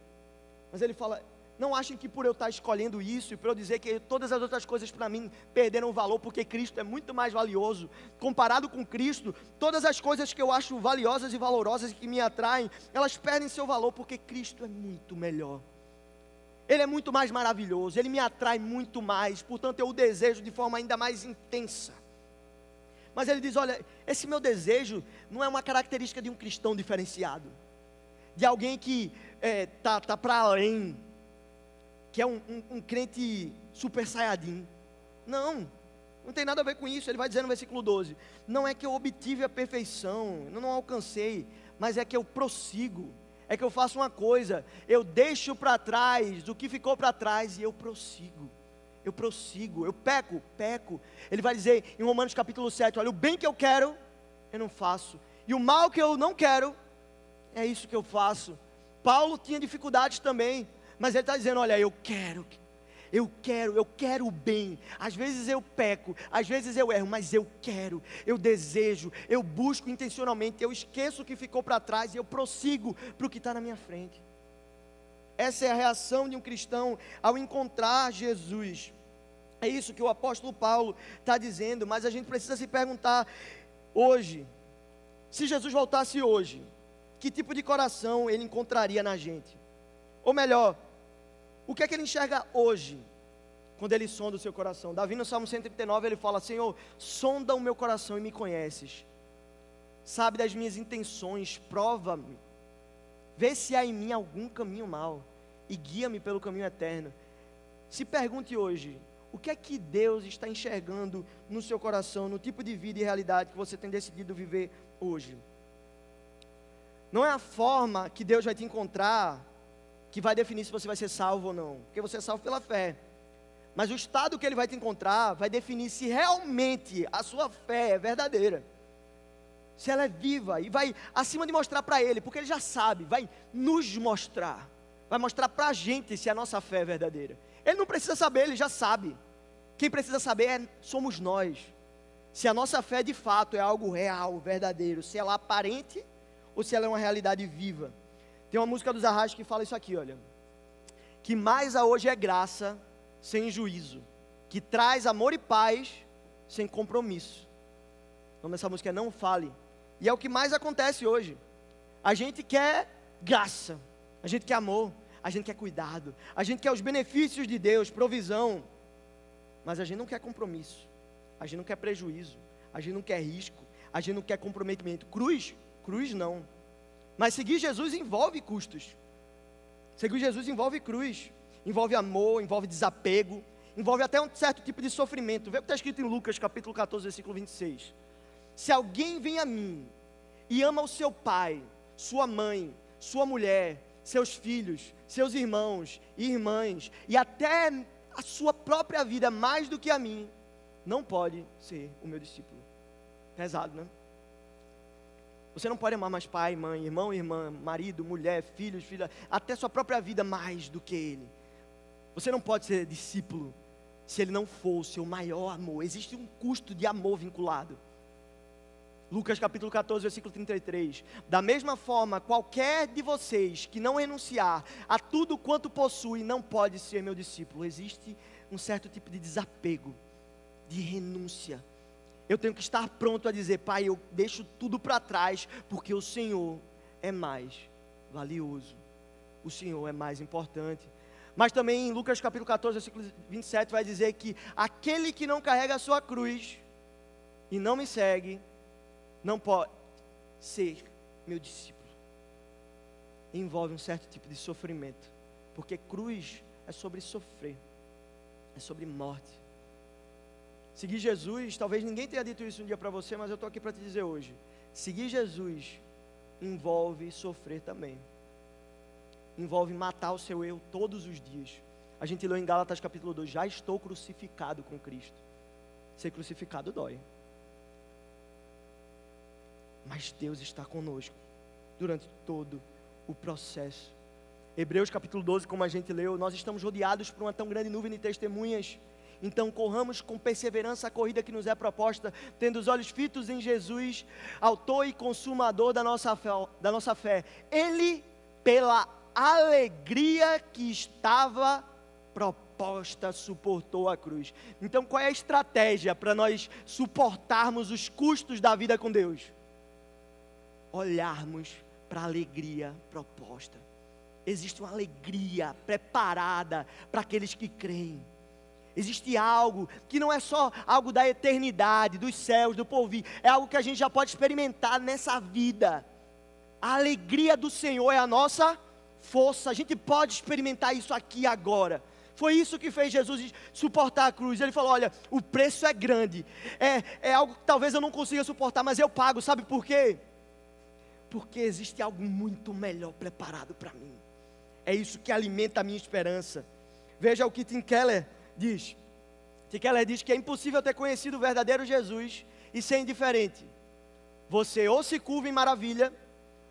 Mas ele fala: não achem que por eu estar escolhendo isso e por eu dizer que todas as outras coisas para mim perderam valor, porque Cristo é muito mais valioso. Comparado com Cristo, todas as coisas que eu acho valiosas e valorosas e que me atraem, elas perdem seu valor, porque Cristo é muito melhor. Ele é muito mais maravilhoso, ele me atrai muito mais, portanto eu o desejo de forma ainda mais intensa. Mas ele diz: olha, esse meu desejo não é uma característica de um cristão diferenciado, de alguém que é, tá, tá para além, que é um, um, um crente super saiyajin. Não, não tem nada a ver com isso. Ele vai dizer no versículo 12: Não é que eu obtive a perfeição, eu não alcancei, mas é que eu prossigo. É que eu faço uma coisa, eu deixo para trás o que ficou para trás e eu prossigo. Eu prossigo, eu peco, peco. Ele vai dizer em Romanos capítulo 7: Olha, o bem que eu quero, eu não faço, e o mal que eu não quero, é isso que eu faço. Paulo tinha dificuldades também, mas ele está dizendo: olha, eu quero, eu quero, eu quero o bem. Às vezes eu peco, às vezes eu erro, mas eu quero, eu desejo, eu busco intencionalmente, eu esqueço o que ficou para trás e eu prossigo para o que está na minha frente. Essa é a reação de um cristão ao encontrar Jesus. É isso que o apóstolo Paulo está dizendo, mas a gente precisa se perguntar hoje: se Jesus voltasse hoje, que tipo de coração ele encontraria na gente? Ou melhor, o que é que ele enxerga hoje, quando ele sonda o seu coração? Davi no Salmo 139 ele fala: Senhor, sonda o meu coração e me conheces, sabe das minhas intenções, prova-me, vê se há em mim algum caminho mau e guia-me pelo caminho eterno. Se pergunte hoje: o que é que Deus está enxergando no seu coração, no tipo de vida e realidade que você tem decidido viver hoje? Não é a forma que Deus vai te encontrar que vai definir se você vai ser salvo ou não, porque você é salvo pela fé. Mas o estado que ele vai te encontrar vai definir se realmente a sua fé é verdadeira. Se ela é viva e vai acima de mostrar para ele, porque ele já sabe, vai nos mostrar, vai mostrar para a gente se a nossa fé é verdadeira. Ele não precisa saber, ele já sabe. Quem precisa saber é, somos nós. Se a nossa fé de fato é algo real, verdadeiro, se ela é aparente ou se ela é uma realidade viva. Tem uma música dos Arrastos que fala isso aqui, olha. Que mais a hoje é graça sem juízo, que traz amor e paz sem compromisso. O nome dessa música é Não Fale. E é o que mais acontece hoje. A gente quer graça, a gente quer amor, a gente quer cuidado, a gente quer os benefícios de Deus, provisão, mas a gente não quer compromisso, a gente não quer prejuízo, a gente não quer risco, a gente não quer comprometimento. Cruz, cruz não. Mas seguir Jesus envolve custos. Seguir Jesus envolve cruz, envolve amor, envolve desapego, envolve até um certo tipo de sofrimento. Vê o que está escrito em Lucas capítulo 14, versículo 26. Se alguém vem a mim e ama o seu pai, sua mãe, sua mulher, seus filhos, seus irmãos e irmãs, e até a sua própria vida mais do que a mim, não pode ser o meu discípulo. Pesado, né? Você não pode amar mais pai, mãe, irmão, irmã, marido, mulher, filhos, filha, até sua própria vida mais do que ele. Você não pode ser discípulo se ele não for o seu maior amor. Existe um custo de amor vinculado. Lucas capítulo 14, versículo 33. Da mesma forma, qualquer de vocês que não renunciar a tudo quanto possui, não pode ser meu discípulo. Existe um certo tipo de desapego, de renúncia. Eu tenho que estar pronto a dizer, Pai, eu deixo tudo para trás, porque o Senhor é mais valioso. O Senhor é mais importante. Mas também em Lucas capítulo 14, versículo 27, vai dizer que aquele que não carrega a sua cruz e não me segue, não pode ser meu discípulo. Envolve um certo tipo de sofrimento, porque cruz é sobre sofrer, é sobre morte. Seguir Jesus, talvez ninguém tenha dito isso um dia para você, mas eu estou aqui para te dizer hoje. Seguir Jesus envolve sofrer também. Envolve matar o seu eu todos os dias. A gente leu em Gálatas capítulo 2: Já estou crucificado com Cristo. Ser crucificado dói. Mas Deus está conosco durante todo o processo. Hebreus capítulo 12, como a gente leu, nós estamos rodeados por uma tão grande nuvem de testemunhas. Então corramos com perseverança a corrida que nos é proposta, tendo os olhos fitos em Jesus, autor e consumador da nossa fé. Da nossa fé. Ele, pela alegria que estava proposta, suportou a cruz. Então qual é a estratégia para nós suportarmos os custos da vida com Deus? olharmos para a alegria proposta. Existe uma alegria preparada para aqueles que creem. Existe algo que não é só algo da eternidade, dos céus, do porvir, é algo que a gente já pode experimentar nessa vida. A alegria do Senhor é a nossa força, a gente pode experimentar isso aqui agora. Foi isso que fez Jesus suportar a cruz. Ele falou: Olha, o preço é grande, é, é algo que talvez eu não consiga suportar, mas eu pago, sabe por quê? porque existe algo muito melhor preparado para mim. É isso que alimenta a minha esperança. Veja o que Tim Keller diz. Tim Keller diz que é impossível ter conhecido o verdadeiro Jesus e ser indiferente. Você ou se curva em maravilha,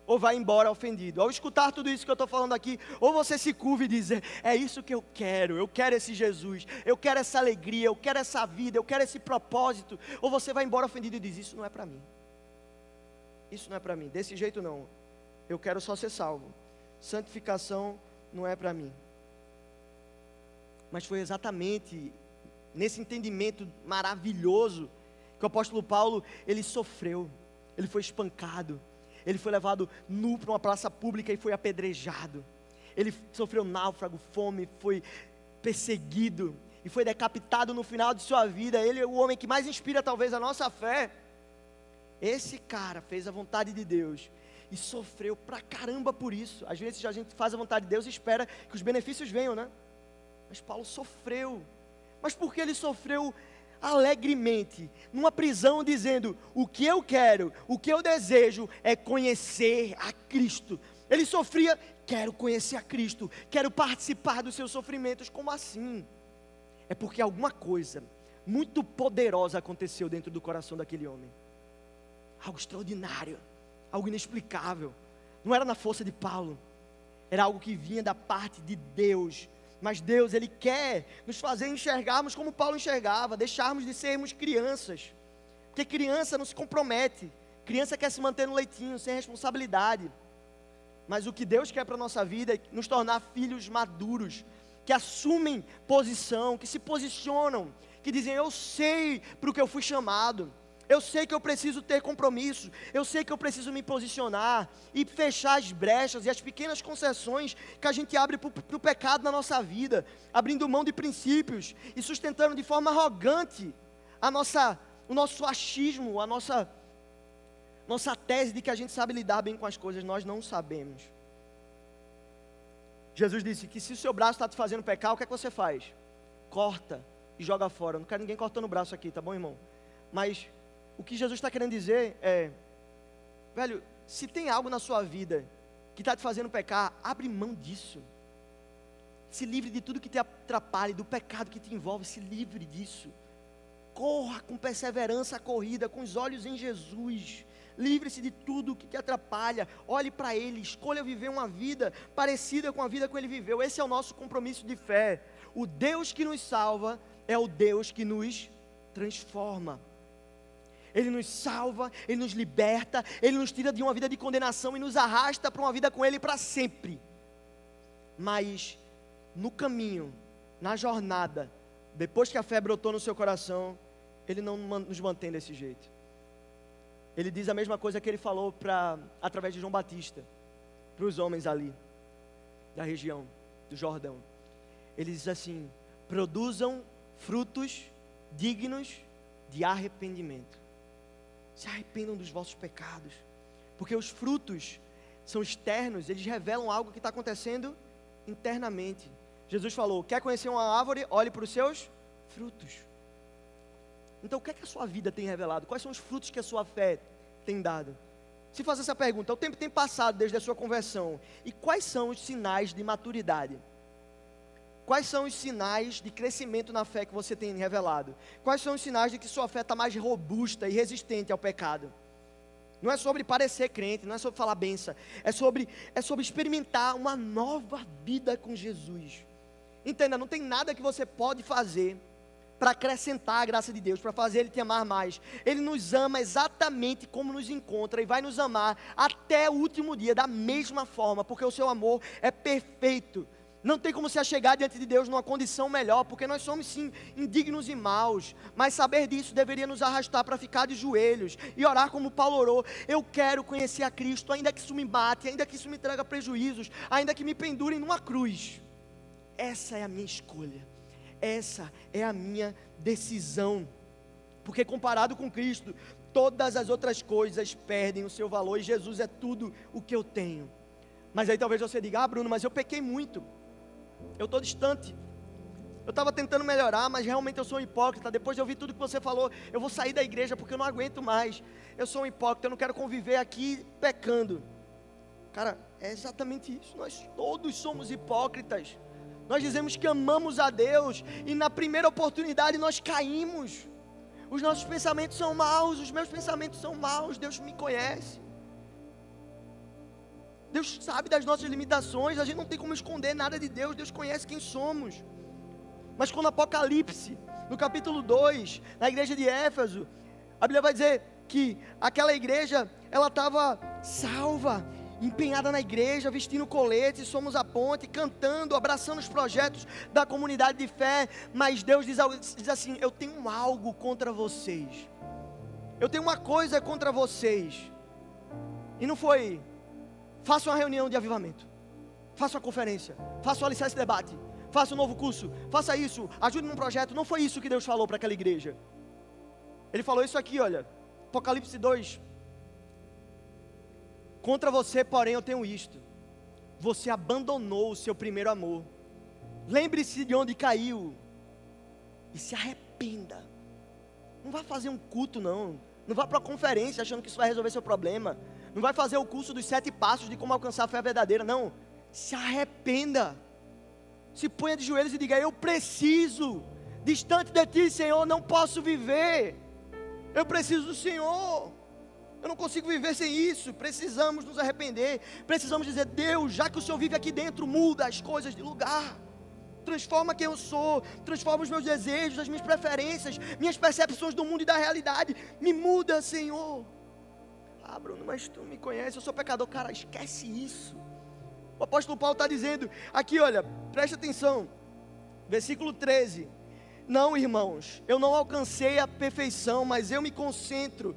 ou vai embora ofendido. Ao escutar tudo isso que eu estou falando aqui, ou você se curva e diz: É isso que eu quero, eu quero esse Jesus, eu quero essa alegria, eu quero essa vida, eu quero esse propósito. Ou você vai embora ofendido e diz: Isso não é para mim isso não é para mim, desse jeito não. Eu quero só ser salvo. Santificação não é para mim. Mas foi exatamente nesse entendimento maravilhoso que o apóstolo Paulo, ele sofreu, ele foi espancado, ele foi levado nu para uma praça pública e foi apedrejado. Ele sofreu náufrago, fome, foi perseguido e foi decapitado no final de sua vida. Ele é o homem que mais inspira talvez a nossa fé. Esse cara fez a vontade de Deus e sofreu pra caramba por isso. Às vezes a gente faz a vontade de Deus e espera que os benefícios venham, né? Mas Paulo sofreu. Mas por que ele sofreu alegremente, numa prisão, dizendo: O que eu quero, o que eu desejo é conhecer a Cristo. Ele sofria, quero conhecer a Cristo, quero participar dos seus sofrimentos. Como assim? É porque alguma coisa muito poderosa aconteceu dentro do coração daquele homem. Algo extraordinário, algo inexplicável. Não era na força de Paulo, era algo que vinha da parte de Deus mas Deus, Ele quer nos fazer enxergarmos como Paulo enxergava, deixarmos de sermos crianças. Porque criança não se compromete. Criança quer se manter no leitinho, sem responsabilidade. Mas o que Deus quer para a nossa vida é nos tornar filhos maduros, que assumem posição, que se posicionam, que dizem: Eu sei para o que eu fui chamado. Eu sei que eu preciso ter compromisso, eu sei que eu preciso me posicionar e fechar as brechas e as pequenas concessões que a gente abre para o pecado na nossa vida, abrindo mão de princípios e sustentando de forma arrogante a nossa, o nosso achismo, a nossa, nossa tese de que a gente sabe lidar bem com as coisas, nós não sabemos. Jesus disse que se o seu braço está te fazendo pecar, o que é que você faz? Corta e joga fora. Não quero ninguém cortando o braço aqui, tá bom, irmão? Mas o que Jesus está querendo dizer é, velho, se tem algo na sua vida que está te fazendo pecar, abre mão disso. Se livre de tudo que te atrapalhe, do pecado que te envolve, se livre disso. Corra com perseverança a corrida, com os olhos em Jesus. Livre-se de tudo que te atrapalha. Olhe para Ele. Escolha viver uma vida parecida com a vida que Ele viveu. Esse é o nosso compromisso de fé. O Deus que nos salva é o Deus que nos transforma. Ele nos salva, Ele nos liberta, Ele nos tira de uma vida de condenação e nos arrasta para uma vida com Ele para sempre. Mas no caminho, na jornada, depois que a fé brotou no seu coração, Ele não nos mantém desse jeito. Ele diz a mesma coisa que ele falou para através de João Batista, para os homens ali da região do Jordão. Ele diz assim: produzam frutos dignos de arrependimento se arrependam dos vossos pecados, porque os frutos são externos, eles revelam algo que está acontecendo internamente. Jesus falou: quer conhecer uma árvore? Olhe para os seus frutos. Então, o que é que a sua vida tem revelado? Quais são os frutos que a sua fé tem dado? Se fazer essa pergunta, o tempo tem passado desde a sua conversão, e quais são os sinais de maturidade? Quais são os sinais de crescimento na fé que você tem revelado? Quais são os sinais de que sua fé está mais robusta e resistente ao pecado? Não é sobre parecer crente, não é sobre falar benção, é sobre, é sobre experimentar uma nova vida com Jesus. Entenda, não tem nada que você pode fazer para acrescentar a graça de Deus, para fazer Ele te amar mais. Ele nos ama exatamente como nos encontra e vai nos amar até o último dia, da mesma forma, porque o seu amor é perfeito. Não tem como se achegar diante de Deus numa condição melhor, porque nós somos sim indignos e maus, mas saber disso deveria nos arrastar para ficar de joelhos e orar como Paulo orou. Eu quero conhecer a Cristo, ainda que isso me bate, ainda que isso me traga prejuízos, ainda que me pendurem numa cruz. Essa é a minha escolha, essa é a minha decisão, porque comparado com Cristo, todas as outras coisas perdem o seu valor e Jesus é tudo o que eu tenho. Mas aí talvez você diga, ah, Bruno, mas eu pequei muito. Eu estou distante. Eu estava tentando melhorar, mas realmente eu sou um hipócrita. Depois de ouvir tudo que você falou, eu vou sair da igreja porque eu não aguento mais. Eu sou um hipócrita, eu não quero conviver aqui pecando. Cara, é exatamente isso. Nós todos somos hipócritas. Nós dizemos que amamos a Deus e na primeira oportunidade nós caímos. Os nossos pensamentos são maus, os meus pensamentos são maus. Deus me conhece. Deus sabe das nossas limitações, a gente não tem como esconder nada de Deus, Deus conhece quem somos. Mas quando Apocalipse, no capítulo 2, na igreja de Éfeso, a Bíblia vai dizer que aquela igreja, ela estava salva, empenhada na igreja, vestindo colete, somos a ponte, cantando, abraçando os projetos da comunidade de fé, mas Deus diz, diz assim: Eu tenho algo contra vocês, eu tenho uma coisa contra vocês, e não foi, faça uma reunião de avivamento, faça uma conferência, faça um alicerce debate, faça um novo curso, faça isso, ajude num projeto, não foi isso que Deus falou para aquela igreja, Ele falou isso aqui, olha, Apocalipse 2, Contra você, porém, eu tenho isto: você abandonou o seu primeiro amor. Lembre-se de onde caiu. E se arrependa. Não vai fazer um culto, não. Não vá para uma conferência achando que isso vai resolver seu problema. Não vai fazer o curso dos sete passos de como alcançar a fé verdadeira. Não. Se arrependa. Se ponha de joelhos e diga: Eu preciso. Distante de ti, Senhor, não posso viver. Eu preciso do Senhor. Eu não consigo viver sem isso. Precisamos nos arrepender. Precisamos dizer: Deus, já que o Senhor vive aqui dentro, muda as coisas de lugar. Transforma quem eu sou, transforma os meus desejos, as minhas preferências, minhas percepções do mundo e da realidade. Me muda, Senhor. Ah, Bruno, mas tu me conhece, eu sou pecador. Cara, esquece isso. O apóstolo Paulo está dizendo aqui, olha, preste atenção. Versículo 13. Não, irmãos, eu não alcancei a perfeição, mas eu me concentro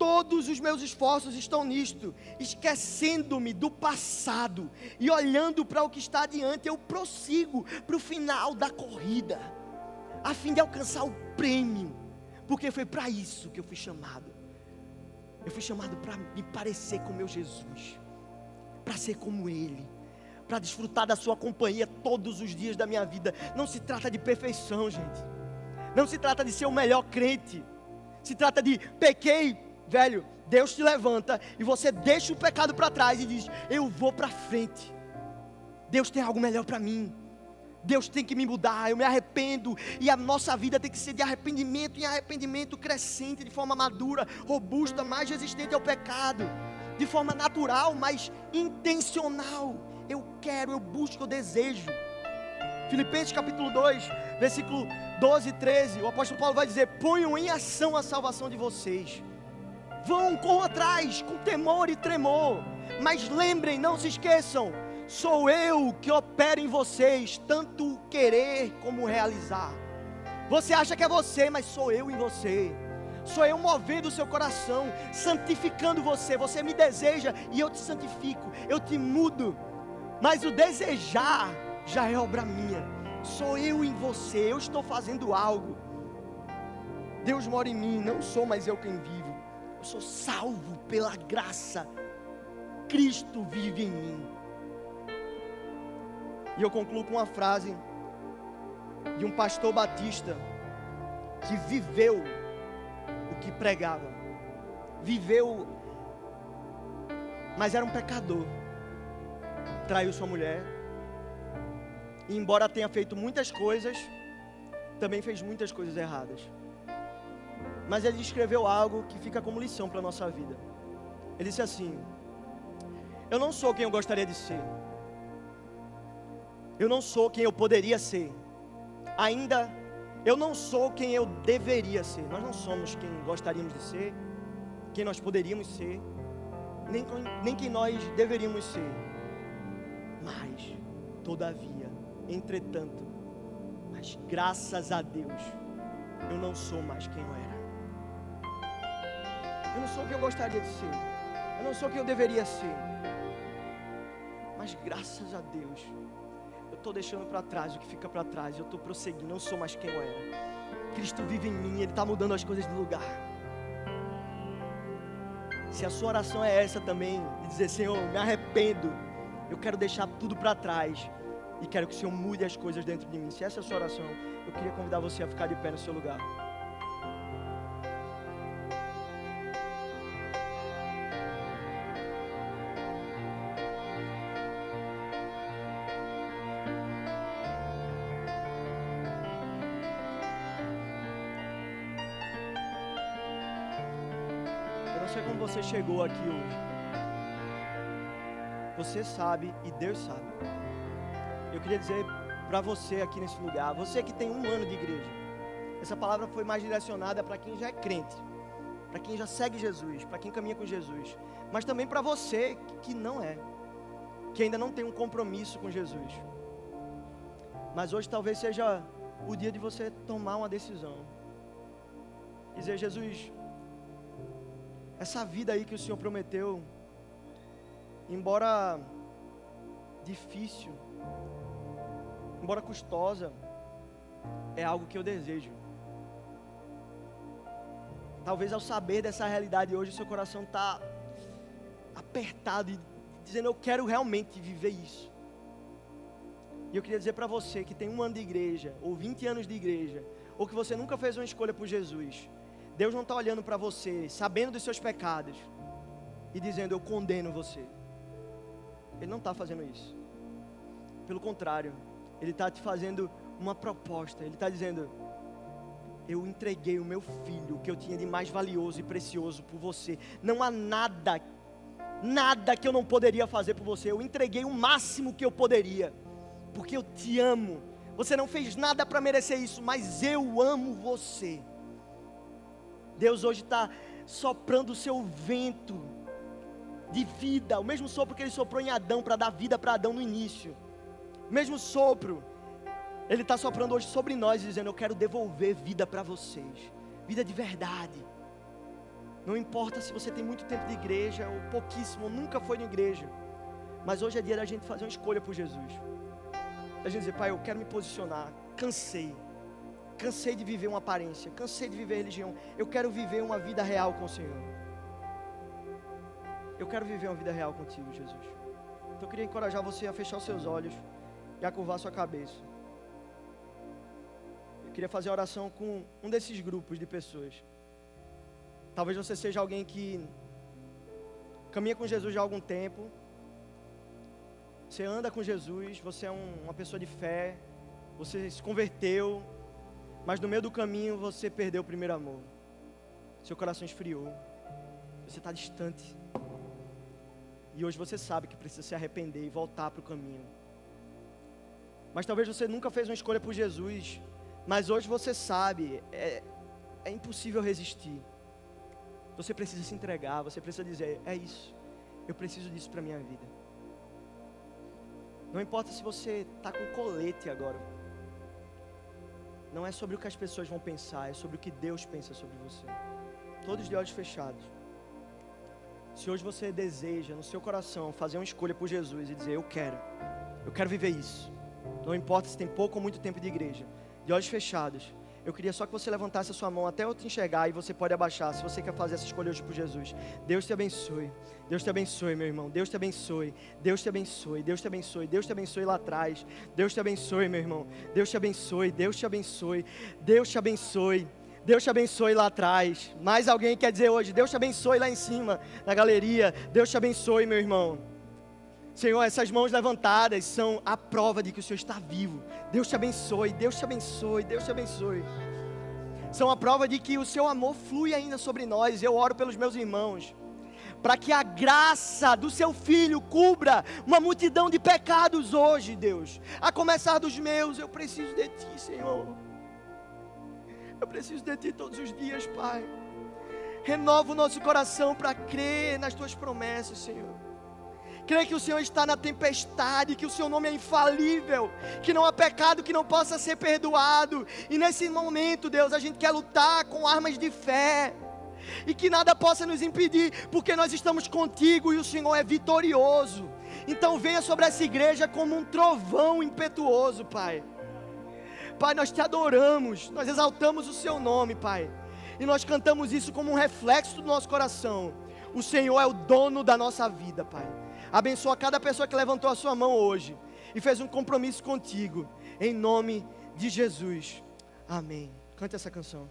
Todos os meus esforços estão nisto, esquecendo-me do passado e olhando para o que está adiante, eu prossigo para o final da corrida, a fim de alcançar o prêmio, porque foi para isso que eu fui chamado. Eu fui chamado para me parecer com meu Jesus, para ser como Ele, para desfrutar da Sua companhia todos os dias da minha vida. Não se trata de perfeição, gente. Não se trata de ser o melhor crente. Se trata de pequei, velho, Deus te levanta e você deixa o pecado para trás e diz: Eu vou para frente. Deus tem algo melhor para mim. Deus tem que me mudar, eu me arrependo, e a nossa vida tem que ser de arrependimento em arrependimento crescente, de forma madura, robusta, mais resistente ao pecado, de forma natural, mas intencional. Eu quero, eu busco, eu desejo. Filipenses capítulo 2, versículo 12 e 13, o apóstolo Paulo vai dizer: Ponham em ação a salvação de vocês Vão, corram atrás com temor e tremor. Mas lembrem, não se esqueçam: sou eu que opero em vocês, tanto querer como realizar. Você acha que é você, mas sou eu em você. Sou eu movendo o seu coração, santificando você. Você me deseja e eu te santifico, eu te mudo. Mas o desejar já é obra minha. Sou eu em você, eu estou fazendo algo. Deus mora em mim, não sou mais eu quem vivo. Eu sou salvo pela graça. Cristo vive em mim. E eu concluo com uma frase de um pastor batista que viveu o que pregava. Viveu, mas era um pecador. Traiu sua mulher. E embora tenha feito muitas coisas, também fez muitas coisas erradas. Mas ele escreveu algo que fica como lição para a nossa vida. Ele disse assim: Eu não sou quem eu gostaria de ser. Eu não sou quem eu poderia ser. Ainda eu não sou quem eu deveria ser. Nós não somos quem gostaríamos de ser, quem nós poderíamos ser, nem, nem quem nós deveríamos ser. Mas, todavia, entretanto, mas graças a Deus, eu não sou mais quem eu era. Eu não sou o que eu gostaria de ser. Eu não sou o que eu deveria ser. Mas graças a Deus, eu estou deixando para trás o que fica para trás. Eu estou prosseguindo. Não sou mais quem eu era. Cristo vive em mim. Ele está mudando as coisas de lugar. Se a sua oração é essa também, de dizer: Senhor, me arrependo. Eu quero deixar tudo para trás. E quero que o Senhor mude as coisas dentro de mim. Se essa é a sua oração, eu queria convidar você a ficar de pé no seu lugar. Chegou aqui hoje. Você sabe e Deus sabe. Eu queria dizer para você aqui nesse lugar, você que tem um ano de igreja, essa palavra foi mais direcionada para quem já é crente. para quem já segue Jesus, para quem caminha com Jesus, mas também para você que não é, que ainda não tem um compromisso com Jesus. Mas hoje talvez seja o dia de você tomar uma decisão. Dizer, Jesus, essa vida aí que o Senhor prometeu, embora difícil, embora custosa, é algo que eu desejo. Talvez ao saber dessa realidade hoje, o seu coração está apertado e dizendo: Eu quero realmente viver isso. E eu queria dizer para você que tem um ano de igreja, ou 20 anos de igreja, ou que você nunca fez uma escolha por Jesus. Deus não está olhando para você, sabendo dos seus pecados, e dizendo: Eu condeno você. Ele não está fazendo isso. Pelo contrário, Ele está te fazendo uma proposta. Ele está dizendo: Eu entreguei o meu filho, o que eu tinha de mais valioso e precioso por você. Não há nada, nada que eu não poderia fazer por você. Eu entreguei o máximo que eu poderia porque eu te amo. Você não fez nada para merecer isso, mas eu amo você. Deus hoje está soprando o seu vento de vida, o mesmo sopro que ele soprou em Adão para dar vida para Adão no início. O mesmo sopro, ele está soprando hoje sobre nós, dizendo: Eu quero devolver vida para vocês, vida de verdade. Não importa se você tem muito tempo de igreja ou pouquíssimo, ou nunca foi na igreja, mas hoje é dia da gente fazer uma escolha por Jesus a gente dizer, pai, eu quero me posicionar, cansei, cansei de viver uma aparência, cansei de viver religião, eu quero viver uma vida real com o Senhor. Eu quero viver uma vida real contigo, Jesus. Então eu queria encorajar você a fechar os seus olhos e a curvar a sua cabeça. Eu queria fazer oração com um desses grupos de pessoas. Talvez você seja alguém que caminha com Jesus já há algum tempo, você anda com Jesus, você é um, uma pessoa de fé, você se converteu, mas no meio do caminho você perdeu o primeiro amor. Seu coração esfriou, você está distante. E hoje você sabe que precisa se arrepender e voltar para o caminho. Mas talvez você nunca fez uma escolha por Jesus, mas hoje você sabe, é, é impossível resistir. Você precisa se entregar, você precisa dizer: é isso, eu preciso disso para minha vida. Não importa se você está com colete agora. Não é sobre o que as pessoas vão pensar, é sobre o que Deus pensa sobre você. Todos de olhos fechados. Se hoje você deseja no seu coração fazer uma escolha por Jesus e dizer: Eu quero, eu quero viver isso. Não importa se tem pouco ou muito tempo de igreja, de olhos fechados. Eu queria só que você levantasse a sua mão até eu te enxergar e você pode abaixar se você quer fazer essa escolha hoje por Jesus. Deus te abençoe. Deus te abençoe, meu irmão. Deus te abençoe. Deus te abençoe. Deus te abençoe. Deus te abençoe lá atrás. Deus te abençoe, meu irmão. Deus te abençoe. Deus te abençoe. Deus te abençoe. Deus te abençoe lá atrás. Mais alguém quer dizer hoje? Deus te abençoe lá em cima, na galeria. Deus te abençoe, meu irmão. Senhor, essas mãos levantadas são a prova de que o Senhor está vivo. Deus te abençoe, Deus te abençoe, Deus te abençoe. São a prova de que o seu amor flui ainda sobre nós. Eu oro pelos meus irmãos, para que a graça do seu filho cubra uma multidão de pecados hoje, Deus. A começar dos meus, eu preciso de ti, Senhor. Eu preciso de ti todos os dias, Pai. Renova o nosso coração para crer nas tuas promessas, Senhor crê que o Senhor está na tempestade, que o seu nome é infalível, que não há pecado que não possa ser perdoado. E nesse momento, Deus, a gente quer lutar com armas de fé. E que nada possa nos impedir, porque nós estamos contigo e o Senhor é vitorioso. Então venha sobre essa igreja como um trovão impetuoso, Pai. Pai, nós te adoramos, nós exaltamos o seu nome, Pai. E nós cantamos isso como um reflexo do nosso coração. O Senhor é o dono da nossa vida, Pai. Abençoa cada pessoa que levantou a sua mão hoje e fez um compromisso contigo. Em nome de Jesus. Amém. Cante essa canção.